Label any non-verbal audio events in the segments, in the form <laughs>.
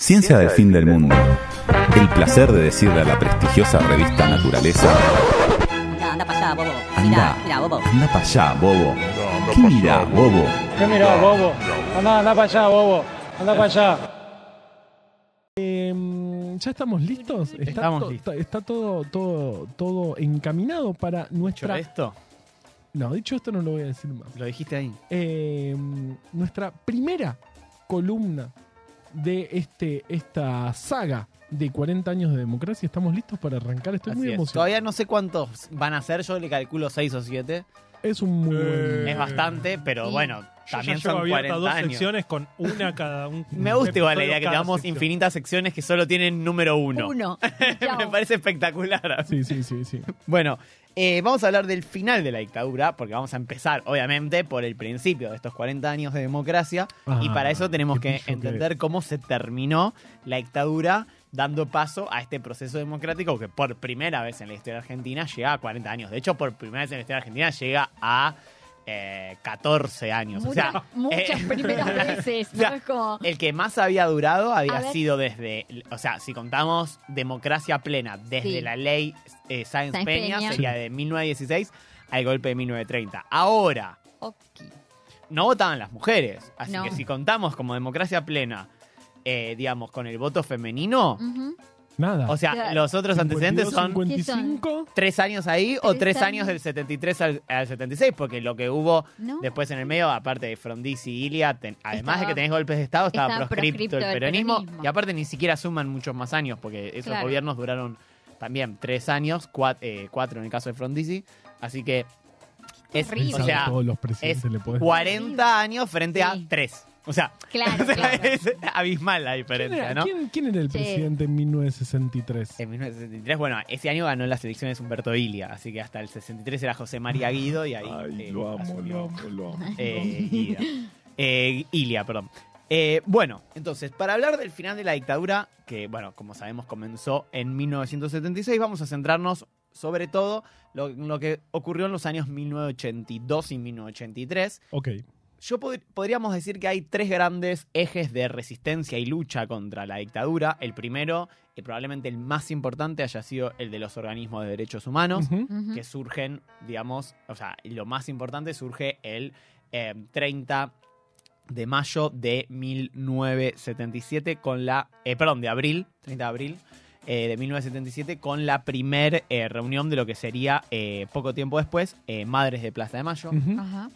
Ciencia del fin del mundo. El placer de decirle a la prestigiosa revista Naturaleza, Anda, anda para allá, bobo. anda, Mira, mira, bobo. anda para allá, bobo. ¿Qué mirá, bobo? ¿Qué mirá, bobo? Anda, anda para allá, bobo. Anda para allá. Em, ¿Ya estamos listos? Está, Estamos to- listos. está todo, todo, todo encaminado para nuestra... esto, No, dicho esto no lo voy a decir más. lo dijiste ahí. Em, nuestra primera columna de este, esta saga de 40 años de democracia. ¿Estamos listos para arrancar? Estoy muy es. emocionado. Todavía no sé cuántos van a ser, yo le calculo 6 o 7. Es un muy buen- Es bastante, pero bueno, también son abiertas 40 dos años. secciones con una cada un. <laughs> Me gusta igual la idea que tengamos sección. infinitas secciones que solo tienen número uno. Uno. <laughs> Me parece espectacular. Sí, sí, sí, sí. Bueno, eh, vamos a hablar del final de la dictadura, porque vamos a empezar, obviamente, por el principio de estos 40 años de democracia. y Ah, para eso tenemos que entender cómo se terminó la dictadura, dando paso a este proceso democrático que por primera vez en la historia argentina llega a 40 años. De hecho, por primera vez en la historia argentina llega a eh, 14 años. o sea, Muchas, eh, primeras <laughs> veces. o sea, ¿no? Es como. el que más había durado había sido desde, o sea, si contamos democracia plena desde Sí. la ley eh, Sáenz Sáenz Peña, Peña. sería de 1916 al golpe de 1930. Ahora, no votaban las mujeres, así No. que si contamos como democracia plena, eh, digamos, con el voto femenino. Nada. o sea, Claro. los otros antecedentes 52, son 55. tres años ahí o Tres tres años años. del 73 al, al 76, porque lo que hubo ¿No? después en el medio, aparte de Frondizi y Ilia, ten- además Estaba- de que tenés golpes de Estado, estaba, estaba proscripto, proscripto el peronismo, peronismo. y aparte ni siquiera suman muchos más años, porque esos Claro. gobiernos duraron también tres años, cua- eh, cuatro en el caso de Frondizi, así que es, Horrible. o sea, todos los presidentes es le podés 40 años frente a Sí. 3. O sea, <laughs> Claro, claro. es abismal la ¿Quién diferencia, era, ¿no? quién- quién era el Sí. presidente en 1963? En 1963, bueno, ese año ganó las elecciones Humberto Ilia, así que hasta el 63 era José María Guido y ahí Ay, eh, lo amo, lo amo, lo amo. eh, Guida. Eh, Ilia, perdón. Eh, bueno, entonces, para hablar del final de la dictadura, que, bueno, como sabemos comenzó en 1976, vamos a centrarnos sobre todo lo, lo que ocurrió en los años 1982 y 1983. Ok. Yo pod- podríamos decir que hay tres grandes ejes de resistencia y lucha contra la dictadura. El primero, y probablemente el más importante, haya sido el de los organismos de derechos humanos, que surgen, digamos, o sea, lo más importante surge el eh, 30 de mayo de 1977 con la, eh, perdón, de abril, 30 de abril eh, de 1977 con la primer eh, reunión de lo que sería eh, poco tiempo después, eh, Madres de Plaza de Mayo. Ajá.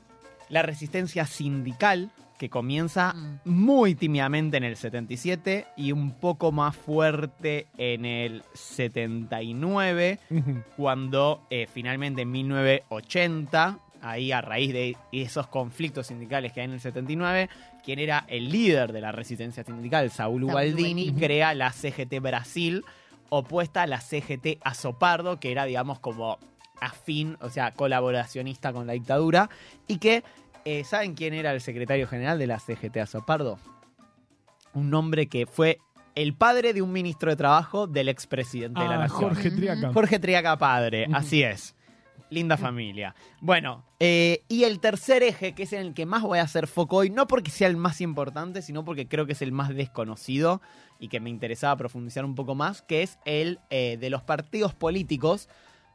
La resistencia sindical que comienza Mm. muy tímidamente en el 77 y un poco más fuerte en el 79 Ujú. cuando eh, finalmente en 1980 ahí a raíz de esos conflictos sindicales que hay en el 79 quien era el líder de la resistencia sindical Saúl Ubaldini. crea la CGT Brasil opuesta a la CGT Azopardo que era digamos como afín, o sea, colaboracionista con la dictadura, y que, eh, ¿saben quién era el secretario general de la CGT Azopardo? Un hombre que fue el padre de un ministro de Trabajo del expresidente de la Ah, Nación. Jorge Triaca. Jorge Triaca padre, así es. Linda familia. Bueno, eh, y el tercer eje, que es en el que más voy a hacer foco hoy, no porque sea el más importante, sino porque creo que es el más desconocido y que me interesaba profundizar un poco más, que es el eh, de los partidos políticos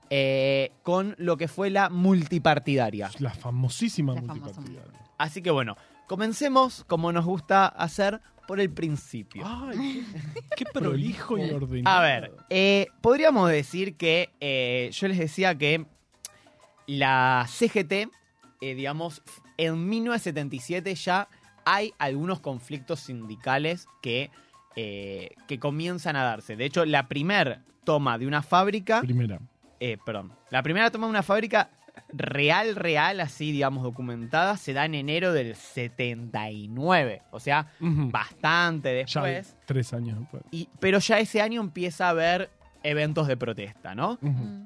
eh, con lo que fue la multipartidaria. La famosísima La famosa multipartidaria. Así que bueno, comencemos como nos gusta hacer por el principio. Ay, qué, <laughs> qué prolijo y ordenado. A ver, eh, podríamos decir que eh, yo les decía que la CGT, eh, digamos, en 1977 ya hay algunos conflictos sindicales que, eh, que comienzan a darse. De hecho, la primer toma de una fábrica, Primera. Eh, perdón, la primera toma de una fábrica real, real, así, digamos, documentada, se da en enero del 79. O sea, bastante Ya después. tres años después. Y, pero ya ese año empieza a haber eventos de protesta, ¿no?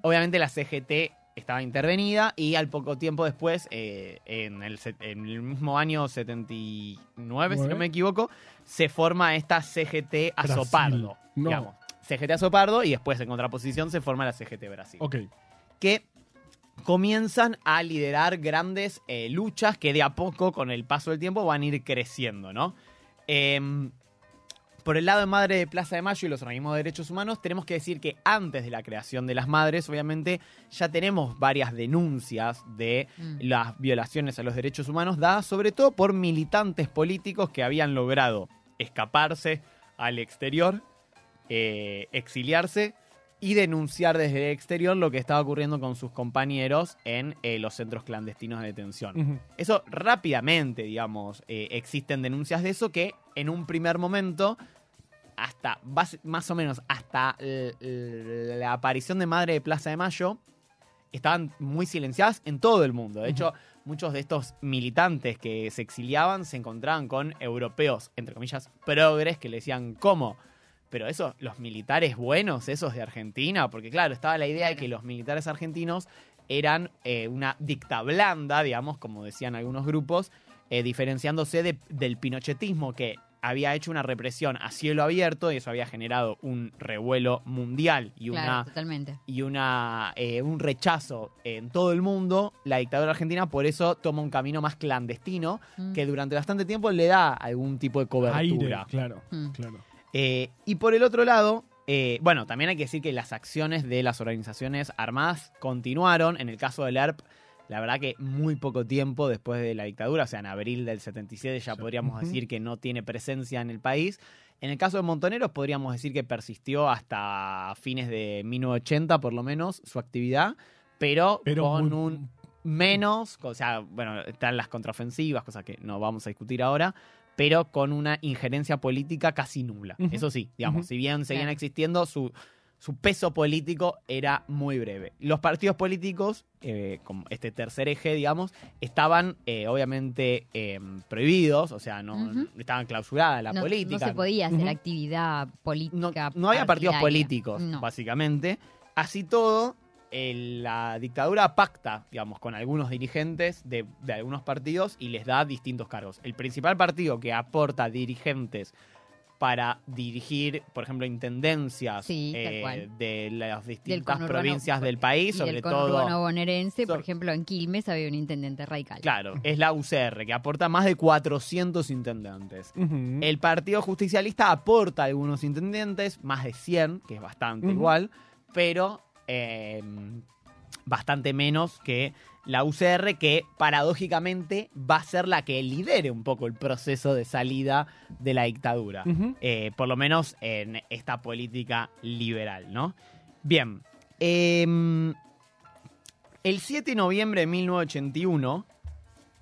Obviamente la CGT estaba intervenida y al poco tiempo después, eh, en, el, set- en el mismo año 79, si no me equivoco, se forma esta CGT Azopardo. No. Digamos. CGT Azopardo y después en contraposición se forma la CGT Brasil. Ok. Que comienzan a liderar grandes eh, luchas que de a poco, con el paso del tiempo, van a ir creciendo, ¿no? Em, Por el lado de Madre de Plaza de Mayo y los organismos de derechos humanos, tenemos que decir que antes de la creación de las madres, obviamente, ya tenemos varias denuncias de Mm. las violaciones a los derechos humanos dadas sobre todo por militantes políticos que habían logrado escaparse al exterior, eh, exiliarse y denunciar desde el exterior lo que estaba ocurriendo con sus compañeros en eh, los centros clandestinos de detención. Eso rápidamente, digamos, eh, existen denuncias de eso que en un primer momento, hasta más o menos hasta la aparición de Madre de Plaza de Mayo, estaban muy silenciadas en todo el mundo. De hecho, muchos de estos militantes que se exiliaban se encontraban con europeos, entre comillas, progres, que le decían, ¿cómo? Pero esos, los militares buenos, esos de Argentina, porque claro, estaba la idea de que los militares argentinos eran eh, una dicta blanda, digamos, como decían algunos grupos, eh, diferenciándose de- del pinochetismo que había hecho una represión a cielo abierto y eso había generado un revuelo mundial y Claro, una totalmente. y una, eh, un rechazo en todo el mundo, la dictadura argentina por eso toma un camino más clandestino Mm. que durante bastante tiempo le da algún tipo de Aire, cobertura. claro, Mm. claro. Eh, y por el otro lado, eh, bueno, también hay que decir que las acciones de las organizaciones armadas continuaron. En el caso del ERP, la verdad que muy poco tiempo después de la dictadura, o sea, en abril del 77 ya Sí. podríamos decir que no tiene presencia en el país. En el caso de Montoneros podríamos decir que persistió hasta fines de 1980 por lo menos su actividad, pero, Pero con muy- un menos, o sea, bueno, están las contraofensivas, cosas que no vamos a discutir ahora, pero con una injerencia política casi nula. Eso sí, digamos, si bien seguían Claro. existiendo, su, su peso político era muy breve. Los partidos políticos, eh, como este tercer eje, digamos, estaban eh, obviamente eh, prohibidos, o sea, no estaban clausuradas la no, política. no se podía hacer actividad política. no había partidos políticos, No. básicamente. Así todo, el- la dictadura pacta, digamos, con algunos dirigentes de, de algunos partidos y les da distintos cargos. El principal partido que aporta dirigentes para dirigir, por ejemplo, intendencias Sí, eh, de las distintas provincias del país, Y sobre el todo. bonaerense, por so- ejemplo, en Quilmes había un intendente radical. Claro, <laughs> es la UCR, que aporta más de 400 intendentes. El Partido Justicialista aporta algunos intendentes, más de 100, que es bastante igual, pero eh, bastante menos que la UCR, que paradójicamente va a ser la que lidere un poco el proceso de salida de la dictadura. Eh, por lo menos en esta política liberal, ¿no? Bien. em, el 7 de noviembre de 1981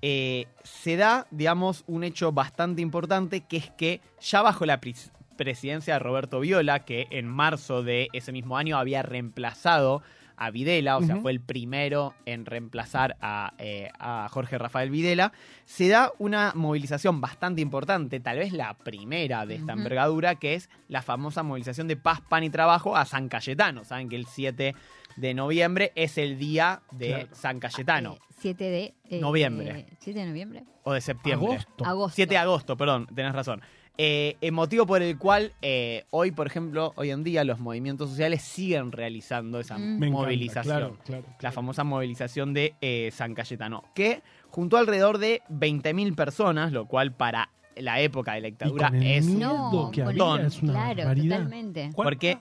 eh, se da, digamos, un hecho bastante importante, que es que ya bajo la pris- presidencia de Roberto Viola, que en marzo de ese mismo año había reemplazado a Videla, o sea, fue el primero en reemplazar a, eh, a Jorge Rafael Videla, se da una movilización bastante importante, tal vez la primera de esta envergadura, que es la famosa movilización de Paz, Pan y Trabajo a San Cayetano. Saben que el 7 de noviembre es el día de Claro. San Cayetano, Eh, 7 de... eh, Noviembre. eh, ¿7 de noviembre? o de septiembre. Agosto. Agosto. 7 de agosto, perdón, tenés razón. Eh, el motivo por el cual eh, hoy, por ejemplo, hoy en día los movimientos sociales siguen realizando esa Mm. Encanta, movilización. claro, claro. La famosa movilización de eh, San Cayetano, que juntó alrededor de 20.000 personas, lo cual para la época de la Y dictadura con el es No, que con había, el- es una claro, barbaridad. totalmente. porque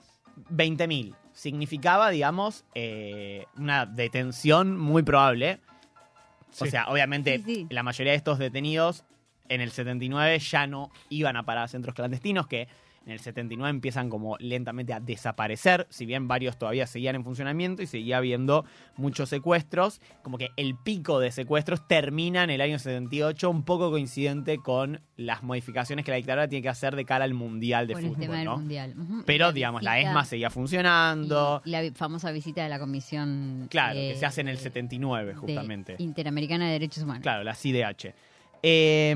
20.000 significaba, digamos, eh, una detención muy probable. O sea, obviamente Sí, sí. la mayoría de estos detenidos en el 79 ya no iban a parar a centros clandestinos que en el 79 empiezan como lentamente a desaparecer, si bien varios todavía seguían en funcionamiento y seguía habiendo muchos secuestros, como que el pico de secuestros termina en el año 78, un poco coincidente con las modificaciones que la dictadura tiene que hacer de cara al Mundial de Por el tema Fútbol. Pero, La digamos, la ESMA seguía funcionando. Y, la famosa visita de la comisión... Claro, eh, que se hace en el de- 79, de justamente. Interamericana de Derechos Humanos. Claro, la CIDH. Eh,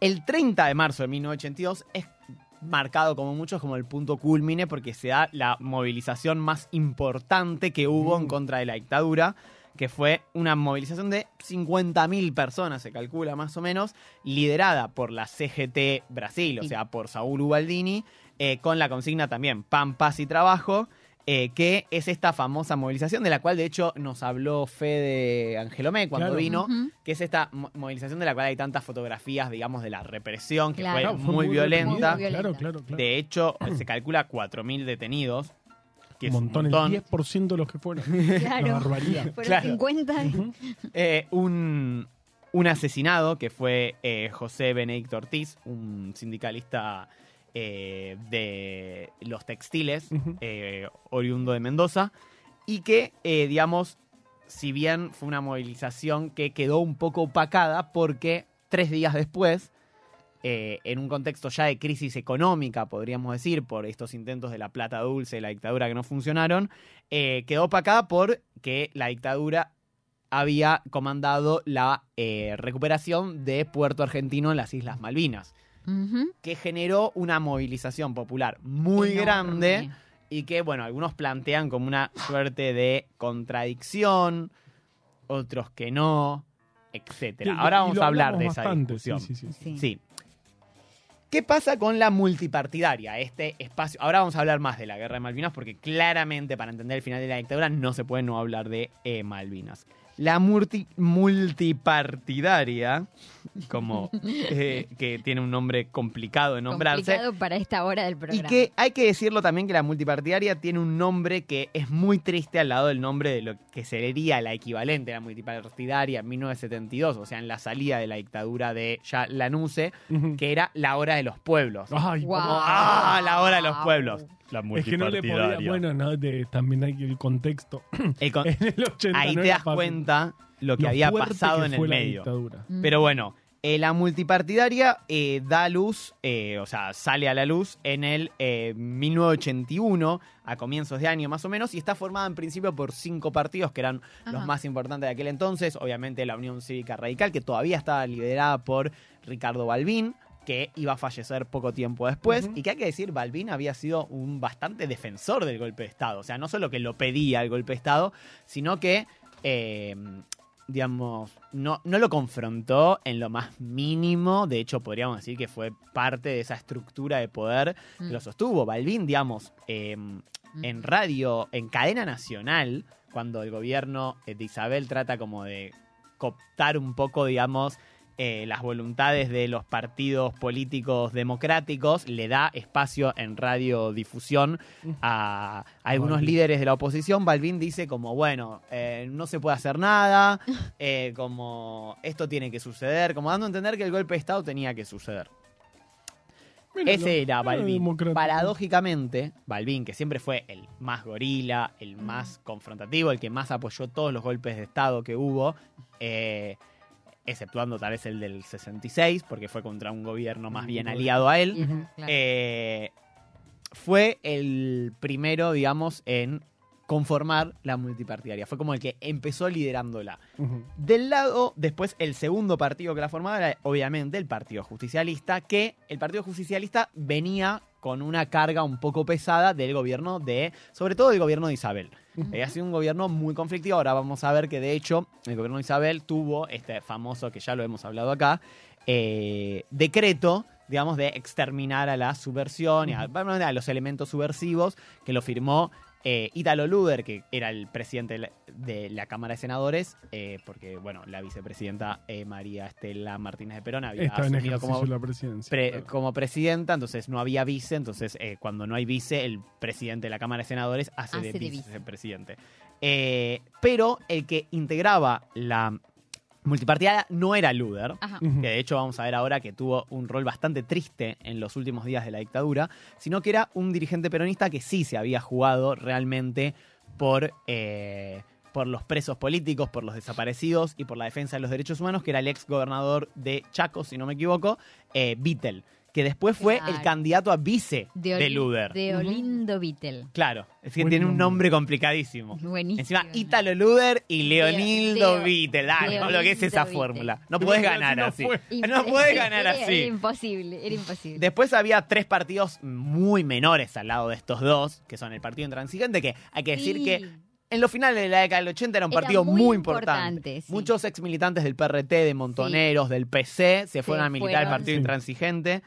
el 30 de marzo de 1982 es marcado como muchos como el punto culmine porque se da la movilización más importante que hubo en Mm. contra de la dictadura, que fue una movilización de 50.000 personas, se calcula más o menos, liderada por la CGT Brasil, o sea, por Saúl Ubaldini, eh, con la consigna también pan, paz y trabajo. Eh, que es esta famosa movilización de la cual de hecho nos habló Fede Angelomé cuando Claro. vino, que es esta mo- movilización de la cual hay tantas fotografías, digamos, de la represión, que Claro. fue Claro, fue muy, violenta. Muy Claro, violenta. claro, claro. De hecho, se calcula 4.000 detenidos, que un es montón, un montón. el 10% de los que fueron. Claro. Una barbaridad. <laughs> Fueron Claro. 50. Eh, un, un asesinado que fue eh, José Benedicto Ortiz, un sindicalista eh, de los textiles, eh, oriundo de Mendoza, y que, eh, digamos, si bien fue una movilización que quedó un poco opacada porque tres días después, en un contexto ya de crisis económica, podríamos decir, por estos intentos de la plata dulce, de la dictadura que no funcionaron, quedó opacada por que la dictadura había comandado la recuperación de Puerto Argentino en las Islas Malvinas, Que generó una movilización popular muy Enorme. grande y que, bueno, algunos plantean como una suerte de contradicción, otros que no, etcétera. Y- Ahora vamos a hablar de esa bastante, discusión. sí, sí, sí. Sí. Sí. ¿Qué pasa con la multipartidaria? Este espacio. Ahora vamos a hablar más de la guerra de Malvinas porque claramente para entender el final de la dictadura no se puede no hablar de eh, Malvinas. La multi- multipartidaria, como eh, que tiene un nombre complicado de nombrarse, Complicado para esta hora del y programa. que hay que decirlo también que la multipartidaria tiene un nombre que es muy triste al lado del nombre de lo que sería la equivalente a la multipartidaria en 1972, o sea, en la salida de la dictadura de ya Lanuse, Ujú. que era la hora de los pueblos. Ay, Guau. cómo- ¡Ah! La hora de los pueblos. La Es que no le podía. Bueno, no, de- también hay el contexto. El con- <laughs> En el 80 ahí no te das fácil. cuenta lo que Lo había pasado que en el medio. dictadura. Mm. Pero bueno, eh, la multipartidaria eh, da luz, eh, o sea, sale a la luz en el eh, 1981, a comienzos de año más o menos, y está formada en principio por cinco partidos que eran los más importantes de aquel entonces. Obviamente la Unión Cívica Radical, que todavía estaba liderada por Ricardo Balbín que iba a fallecer poco tiempo después, y que hay que decir, Balbín había sido un bastante defensor del golpe de Estado. O sea, no solo que lo pedía el golpe de Estado, sino que eh, digamos, no, no lo confrontó en lo más mínimo. De hecho, podríamos decir que fue parte de esa estructura de poder que Mm. lo sostuvo. Balvin, digamos, eh, en radio, en cadena nacional, cuando el gobierno de Isabel trata como de cooptar un poco, digamos, eh, las voluntades de los partidos políticos democráticos, le da espacio en radiodifusión a, a algunos Balvin. líderes de la oposición. Balvin dice como, bueno, eh, no se puede hacer nada, <laughs> eh, como esto tiene que suceder, como dando a entender que el golpe de Estado tenía que suceder. Míralo, Ese era Balvin. Paradójicamente, Balvin, que siempre fue el más gorila, el más confrontativo, el que más apoyó todos los golpes de Estado que hubo, eh, exceptuando tal vez el del 66, porque fue contra un gobierno más bien aliado a él, claro. eh, fue el primero, digamos, en conformar la multipartidaria. Fue como el que empezó liderándola. Del lado, después, el segundo partido que la formaba era, obviamente, el Partido Justicialista, que el Partido Justicialista venía con una carga un poco pesada del gobierno de, sobre todo del gobierno de Isabel. Eh, ha sido un gobierno muy conflictivo. Ahora vamos a ver que, de hecho, el gobierno de Isabel tuvo este famoso, que ya lo hemos hablado acá, eh, decreto, digamos, de exterminar a la subversión y a, a los elementos subversivos, que lo firmó eh, Ítalo Luder, que era el presidente de la, de la Cámara de Senadores, eh, porque, bueno, la vicepresidenta eh, María Estela Martínez de Perón había Está asumido como la presidencia. pre- claro. como presidenta, entonces no había vice, entonces eh, cuando no hay vice, el presidente de la Cámara de Senadores hace, Hace de, de vice. vicepresidente. Eh, pero el que integraba la multipartidaria no era Luder, Ajá. Que de hecho vamos a ver ahora que tuvo un rol bastante triste en los últimos días de la dictadura, sino que era un dirigente peronista que sí se había jugado realmente por, eh, por los presos políticos, por los desaparecidos y por la defensa de los derechos humanos, que era el ex gobernador de Chaco, si no me equivoco, eh, Vittel, que después fue Claro. el candidato a vice de, Oli- Luder. De Olindo Vittel. Claro, es que Buen tiene un nombre. complicadísimo. Buenísimo. Encima, Ítalo Luder y Leonildo Leo- Vittel. Ah, no, lo que es esa Vittel. fórmula. No puedes ganar no así. fue. No puedes ganar <laughs> así. Era imposible, era imposible. Después había tres partidos muy menores al lado de estos dos, que son el Partido Intransigente, que hay que decir Sí. que en los finales de la década del 80 era un Era partido muy muy, importante. importante, sí. Muchos ex militantes del PRT, de Montoneros, del PC, se fueron a militar al fueron. Partido Sí. Intransigente.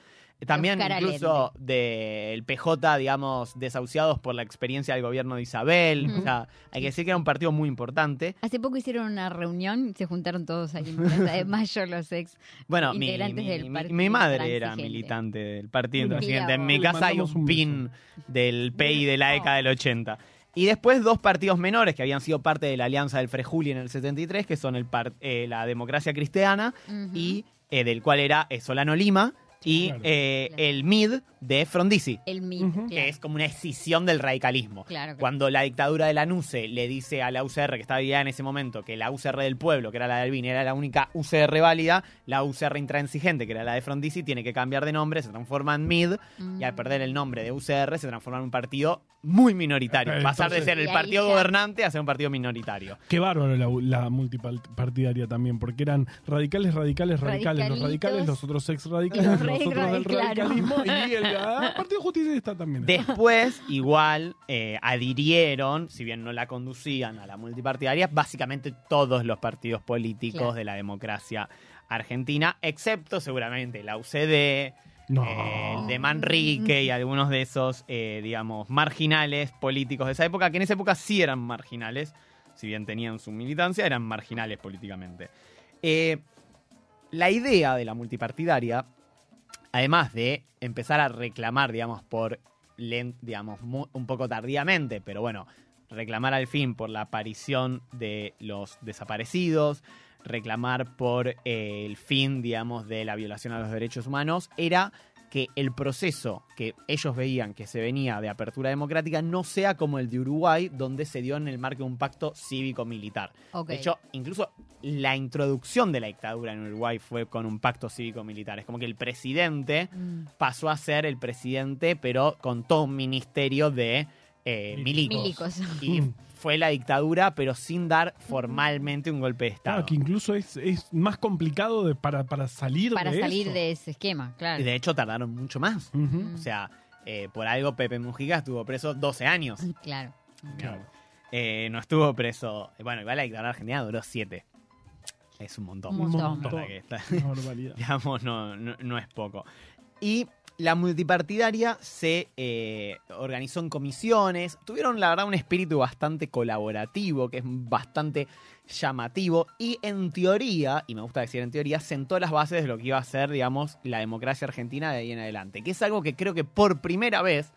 También Oscar incluso del PJ, digamos, desahuciados por la experiencia del gobierno de Isabel. O sea, hay que decir que era un partido muy importante. Hace poco hicieron una reunión se juntaron todos ahí en Plaza de Mayo los ex. Bueno, mi, Integrantes mi- del mi- partido mi madre era militante del partido intransigente. En mi casa hay un un pin del PI de la No. década del 80. Y después dos partidos menores que habían sido parte de la alianza del Frejuli en el 73, que son el par- eh, la Democracia Cristiana y eh, del cual era eh, Solano Lima y Claro. eh, Claro. el MID de Frondizi, El claro. que es como una escisión del radicalismo. Claro, claro. Cuando la dictadura de la NUCE le dice a la UCR, que estaba dividida en ese momento, que la UCR del pueblo, que era la de Albini, era la única UCR válida, la UCR intransigente, que era la de Frondizi, tiene que cambiar de nombre, se transforma en MID, y al Mm. perder el nombre de UCR se transforma en un partido muy minoritario. Eh, Pasar de ser el partido ya- gobernante a ser un partido minoritario. Qué bárbaro la, la multipartidaria también, porque eran radicales, radicales, radicales, los radicales, los otros ex radicales, los los re otros del claro. radicalismo y <laughs> el ah, Partido Justicia está también. Después, igual, eh, adhirieron, si bien no la conducían a la multipartidaria, básicamente todos los partidos políticos Claro. de la democracia argentina, excepto seguramente la UCD, No. eh, el de Manrique y algunos de esos, eh, digamos, marginales políticos de esa época, que en esa época sí eran marginales, si bien tenían su militancia, eran marginales políticamente. Eh, la idea de la multipartidaria, además de empezar a reclamar, digamos, por, digamos, un poco tardíamente, pero bueno, reclamar al fin por la aparición de los desaparecidos, reclamar por eh, el fin, digamos, de la violación a los derechos humanos, era que el proceso que ellos veían que se venía de apertura democrática no sea como el de Uruguay, donde se dio en el marco de un pacto cívico-militar. De hecho, incluso la introducción de la dictadura en Uruguay fue con un pacto cívico-militar. Es como que el presidente Mm. pasó a ser el presidente, pero con todo un ministerio de eh, milicos. Milicos. Y Mm. fue la dictadura, pero sin dar formalmente un golpe de Estado. Claro, que incluso es, es más complicado de, para, para salir Para de salir eso. de ese esquema, claro. Y de hecho, tardaron mucho más. O sea, eh, por algo Pepe Mujica estuvo preso 12 años. Claro. Claro. Eh, no estuvo preso. Bueno, igual la dictadura argentina duró 7. Es un montón. Un montón. Para que está- <laughs> digamos, no, no, no es poco. Y la multipartidaria se eh, organizó en comisiones, tuvieron la verdad un espíritu bastante colaborativo, que es bastante llamativo, y en teoría, y me gusta decir en teoría, sentó las bases de lo que iba a ser, digamos, la democracia argentina de ahí en adelante, que es algo que creo que por primera vez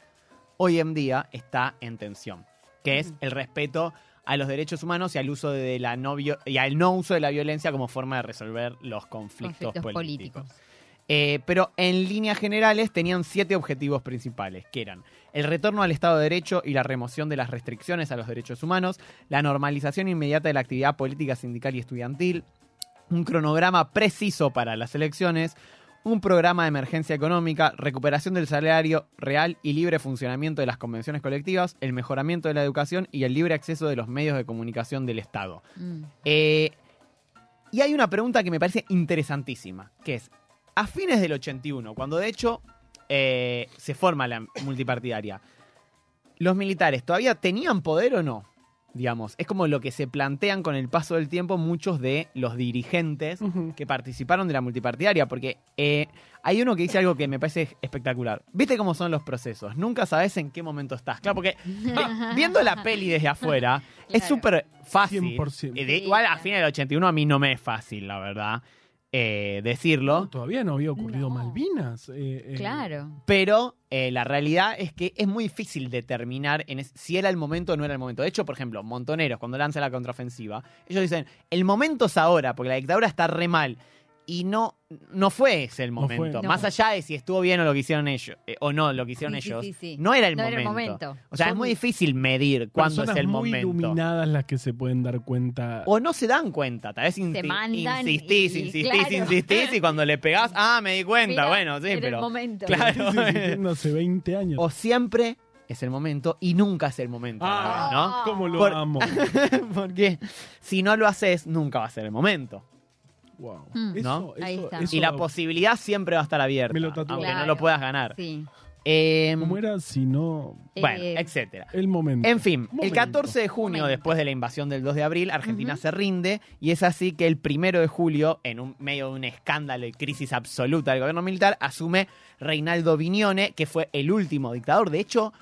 hoy en día está en tensión, que es el respeto a los derechos humanos y al uso de la no y al no uso de la violencia como forma de resolver los conflictos, Conflictos políticos. políticos. Eh, pero en líneas generales tenían siete objetivos principales, que eran el retorno al Estado de Derecho y la remoción de las restricciones a los derechos humanos, la normalización inmediata de la actividad política, sindical y estudiantil, un cronograma preciso para las elecciones, un programa de emergencia económica, recuperación del salario real y libre funcionamiento de las convenciones colectivas, el mejoramiento de la educación y el libre acceso de los medios de comunicación del Estado. Mm. Eh, y hay una pregunta que me parece interesantísima, que es, a fines del 81, cuando de hecho eh, se forma la multipartidaria, ¿los militares todavía tenían poder o no? Digamos, es como lo que se plantean con el paso del tiempo muchos de los dirigentes que participaron de la multipartidaria, porque eh, hay uno que dice algo que me parece espectacular. ¿Viste cómo son los procesos? Nunca sabes en qué momento estás. Claro, porque vi- viendo la peli desde afuera, es súper fácil. 100%. Eh, de- igual a fines del 81 a mí no me es fácil, la verdad, eh, decirlo. Todavía no había ocurrido No. Malvinas. eh, eh, Claro. Pero eh, la realidad es que es muy difícil determinar en es- si era el momento o no era el momento. De hecho, por ejemplo, Montoneros, cuando lanza la contraofensiva, ellos dicen, el momento es ahora, porque la dictadura está re mal. Y no, no fue ese el momento. No. Más allá de si estuvo bien o lo que hicieron ellos, eh, o no lo que hicieron Sí, ellos, sí, sí. no era el No momento. era el momento. O sea, es muy difícil medir cuándo es el muy momento. iluminadas las que se pueden dar cuenta. O no se dan cuenta, tal vez insistís, y- insistís, claro. insistís y cuando le pegás, <laughs> ah, me di cuenta, Mira, bueno, sí, era pero... el momento. Claro. Sí, sí, hace 20 años. O siempre es el momento y nunca es el momento, Ah, ¿no? cómo lo Por- amo. <laughs> Porque si no lo haces, nunca va a ser el momento. Wow. Mm. Eso- ¿No? eso- Ahí está. eso- Y la posibilidad siempre va a estar abierta, Me lo tatúo. aunque no Claro. lo puedas ganar. Sí. Em, ¿Cómo era si no bueno, Eh, etcétera. el momento? En fin, el Momento. 14 de junio, Momento. después de la invasión del 2 de abril, Argentina se rinde y es así que el primero de julio, en un medio de un escándalo y crisis absoluta del gobierno militar, asume Reinaldo Vignone, que fue el último dictador. De hecho,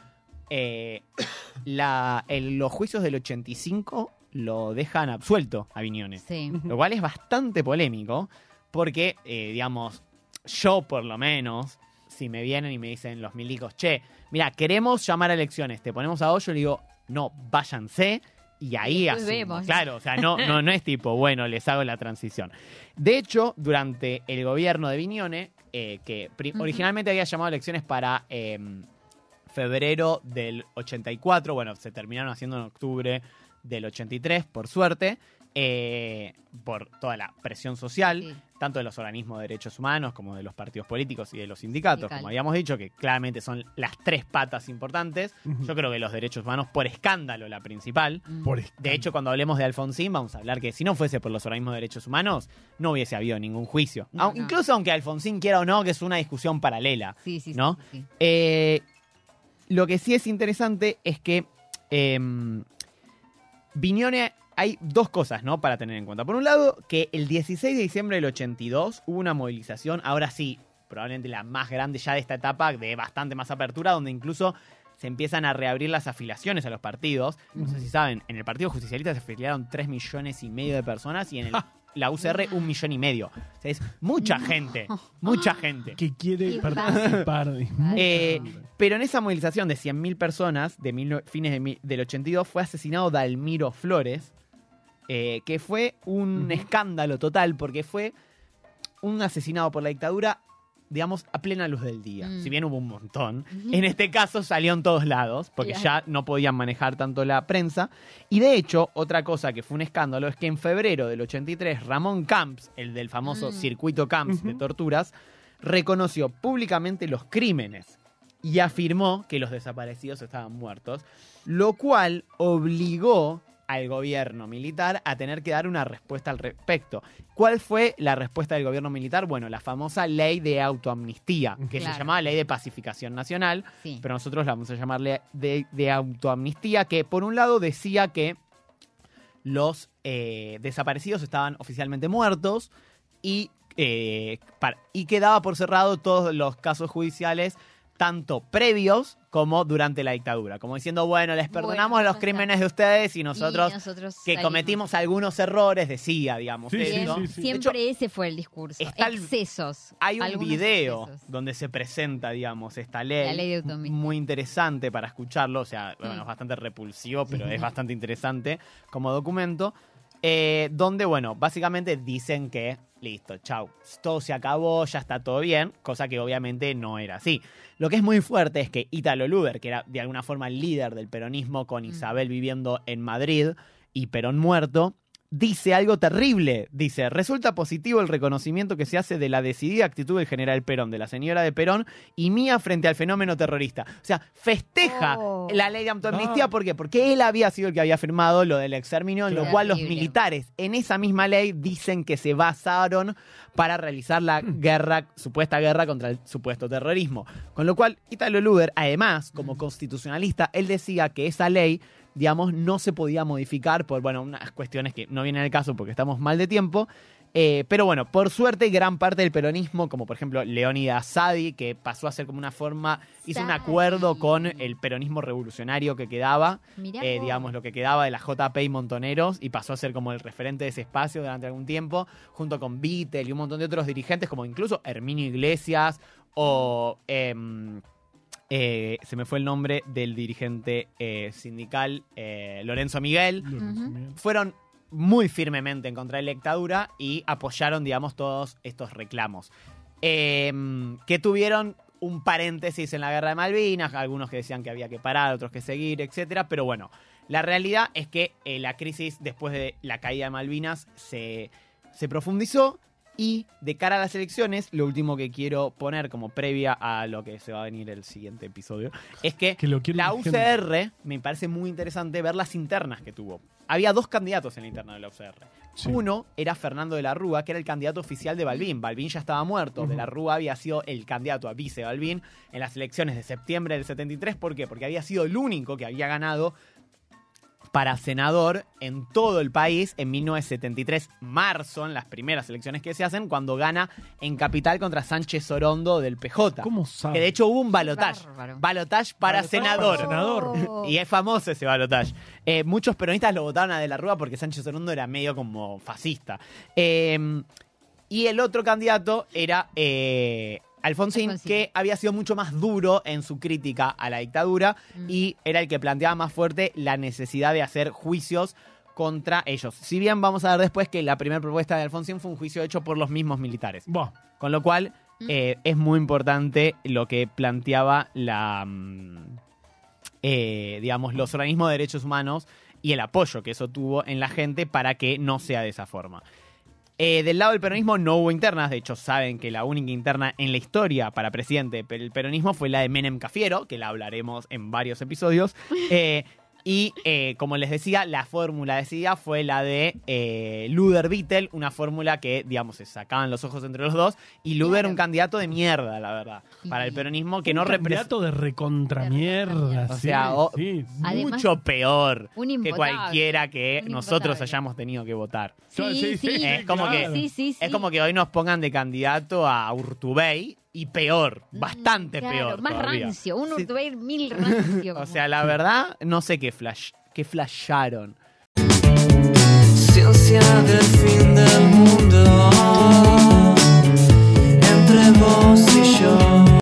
eh, <coughs> la- el- los juicios del 85 lo dejan absuelto a Vignone. Sí. Lo cual es bastante polémico, porque, eh, digamos, yo por lo menos, si me vienen y me dicen los milicos, che, mira, queremos llamar a elecciones, te ponemos a hoyo, le digo, no, váyanse. Y ahí vemos. Claro, o sea, no, no, no es tipo, bueno, les hago la transición. De hecho, durante el gobierno de Viñone, eh, que originalmente había llamado a elecciones para eh, febrero del 84, bueno, se terminaron haciendo en octubre del 83, por suerte, eh, por toda la presión social, Sí. tanto de los organismos de derechos humanos como de los partidos políticos y de los sindicatos, Sindical. como habíamos dicho, que claramente son las tres patas importantes. Yo creo que los derechos humanos, por escándalo, la principal. Mm. Por De hecho, cuando hablemos de Alfonsín, vamos a hablar que si no fuese por los organismos de derechos humanos, no hubiese habido ningún juicio. No, Au- no. Incluso aunque Alfonsín quiera o no, que es una discusión paralela. Sí, sí, sí, ¿no? sí, sí. Eh, lo que sí es interesante es que eh, Viñone, hay dos cosas, ¿no? Para tener en cuenta. Por un lado, que el 16 de diciembre del 82 hubo una movilización, ahora sí, probablemente la más grande ya de esta etapa, de bastante más apertura, donde incluso se empiezan a reabrir las afiliaciones a los partidos. No sé si saben, en el Partido Justicialista se afiliaron 3 millones y medio de personas y en el- la UCR un millón y medio. O sea, es mucha gente, mucha gente. que quiere participar. Eh, pero en esa movilización de 100.000 personas, de mil- fines de mi- del 82, fue asesinado Dalmiro Flores, eh, que fue un escándalo total, porque fue un asesinado por la dictadura, digamos, a plena luz del día. Mm. Si bien hubo un montón, en este caso salió en todos lados, porque ya no podían manejar tanto la prensa. Y de hecho, otra cosa que fue un escándalo es que en febrero del 83, Ramón Camps, el del famoso Mm. circuito Camps de torturas, reconoció públicamente los crímenes y afirmó que los desaparecidos estaban muertos, lo cual obligó al gobierno militar a tener que dar una respuesta al respecto. ¿Cuál fue la respuesta del gobierno militar? Bueno, la famosa ley de autoamnistía, que se llamaba ley de pacificación nacional, Sí. pero nosotros la vamos a llamarle de, de autoamnistía, que por un lado decía que los eh, desaparecidos estaban oficialmente muertos y, eh, y quedaba por cerrado todos los casos judiciales, tanto previos como durante la dictadura. Como diciendo, bueno, les perdonamos Bueno, los crímenes de ustedes y nosotros, Y nosotros que salimos. cometimos algunos errores, decía, digamos. Sí, sí, eso. sí, sí. De hecho, Siempre ese fue el discurso. está el- Excesos. hay un video excesos. donde se presenta, digamos, esta ley. La ley de autonomía. Muy interesante para escucharlo. O sea, bueno, es bastante repulsivo, pero es bastante interesante como documento. eh, donde, bueno, básicamente dicen que, listo, chau, todo se acabó, ya está todo bien, cosa que obviamente no era así. Lo que es muy fuerte es que Italo Luder, que era de alguna forma el líder del peronismo con Mm. Isabel viviendo en Madrid y Perón muerto, dice algo terrible. Dice, resulta positivo el reconocimiento que se hace de la decidida actitud del general Perón, de la señora de Perón y mía frente al fenómeno terrorista. O sea, festeja Oh. la ley de amnistía. Ah. ¿Por qué? Porque él había sido el que había firmado lo del exterminio, en lo cual los militares en esa misma ley dicen que se basaron para realizar la <clears throat> guerra, supuesta guerra contra el supuesto terrorismo. Con lo cual, Italo Luder, además, como constitucionalista, él decía que esa ley digamos, no se podía modificar por, bueno, unas cuestiones que no vienen al caso porque estamos mal de tiempo. Eh, pero bueno, por suerte, gran parte del peronismo, como por ejemplo Leónidas Sadi, que pasó a ser como una forma, hizo un acuerdo con el peronismo revolucionario que quedaba, eh, digamos, lo que quedaba de la JP y Montoneros, y pasó a ser como el referente de ese espacio durante algún tiempo, junto con Vittel y un montón de otros dirigentes, como incluso Herminio Iglesias o. em, eh, se me fue el nombre del dirigente eh, sindical eh, Lorenzo Miguel. Fueron muy firmemente en contra de la dictadura y apoyaron, digamos, todos estos reclamos. Eh, que tuvieron un paréntesis en la guerra de Malvinas, algunos que decían que había que parar, otros que seguir, etcétera. Pero bueno, la realidad es que eh, la crisis después de la caída de Malvinas se, se profundizó Y de cara a las elecciones, lo último que quiero poner como previa a lo que se va a venir el siguiente episodio es que, Que lo la. UCR me parece muy interesante ver las internas que tuvo. Había dos candidatos en la interna de la UCR. Sí. Uno era Fernando de la Rúa, que era el candidato oficial de Balbín. Balbín ya estaba muerto. De la Rúa había sido el candidato a vice Balbín en las elecciones de septiembre del 73. ¿Por qué? Porque había sido el único que había ganado para senador en todo el país en 1973, marzo, en las primeras elecciones que se hacen, cuando gana en Capital contra Sánchez Orondo del PJ. ¿Cómo sabe? Que de hecho hubo un balotaje. Para Balotaje senador. para senador. Oh. Y es famoso ese balotaje. Eh, muchos peronistas lo votaron a De la Rúa porque Sánchez Orondo era medio como fascista. Eh, y el otro candidato era eh, Alfonsín, Alfonsín. que había sido mucho más duro en su crítica a la dictadura Mm. y era el que planteaba más fuerte la necesidad de hacer juicios contra ellos. Si bien vamos a ver después que la primera propuesta de Alfonsín fue un juicio hecho por los mismos militares. Con lo cual, Mm. eh, es muy importante lo que planteaba la. mm, eh, digamos, los organismos de derechos humanos y el apoyo que eso tuvo en la gente para que no sea de esa forma. Eh, del lado del peronismo no hubo internas, de hecho saben que la única interna en la historia para presidente del peronismo fue la de Menem Cafiero, que la hablaremos en varios episodios. Eh, y eh, como les decía, la fórmula decidida fue la de eh, Luder Vittel, una fórmula que, digamos, se sacaban los ojos entre los dos. Y Luder, Claro. un candidato de mierda, la verdad, para el peronismo que un no representa. candidato de recontramierda. O sí, sea, o- sí. Mucho peor que cualquiera que nosotros hayamos tenido que votar. Sí, sí, sí, Es como que- Sí, sí, sí. Es como que hoy nos pongan de candidato a Urtubey y peor, mm, bastante peor. Más rancio, uno sí. mil rancio. <laughs> o sea, la verdad, no sé qué flash, qué flasharon. Ciencia del fin del mundo entre vos y yo.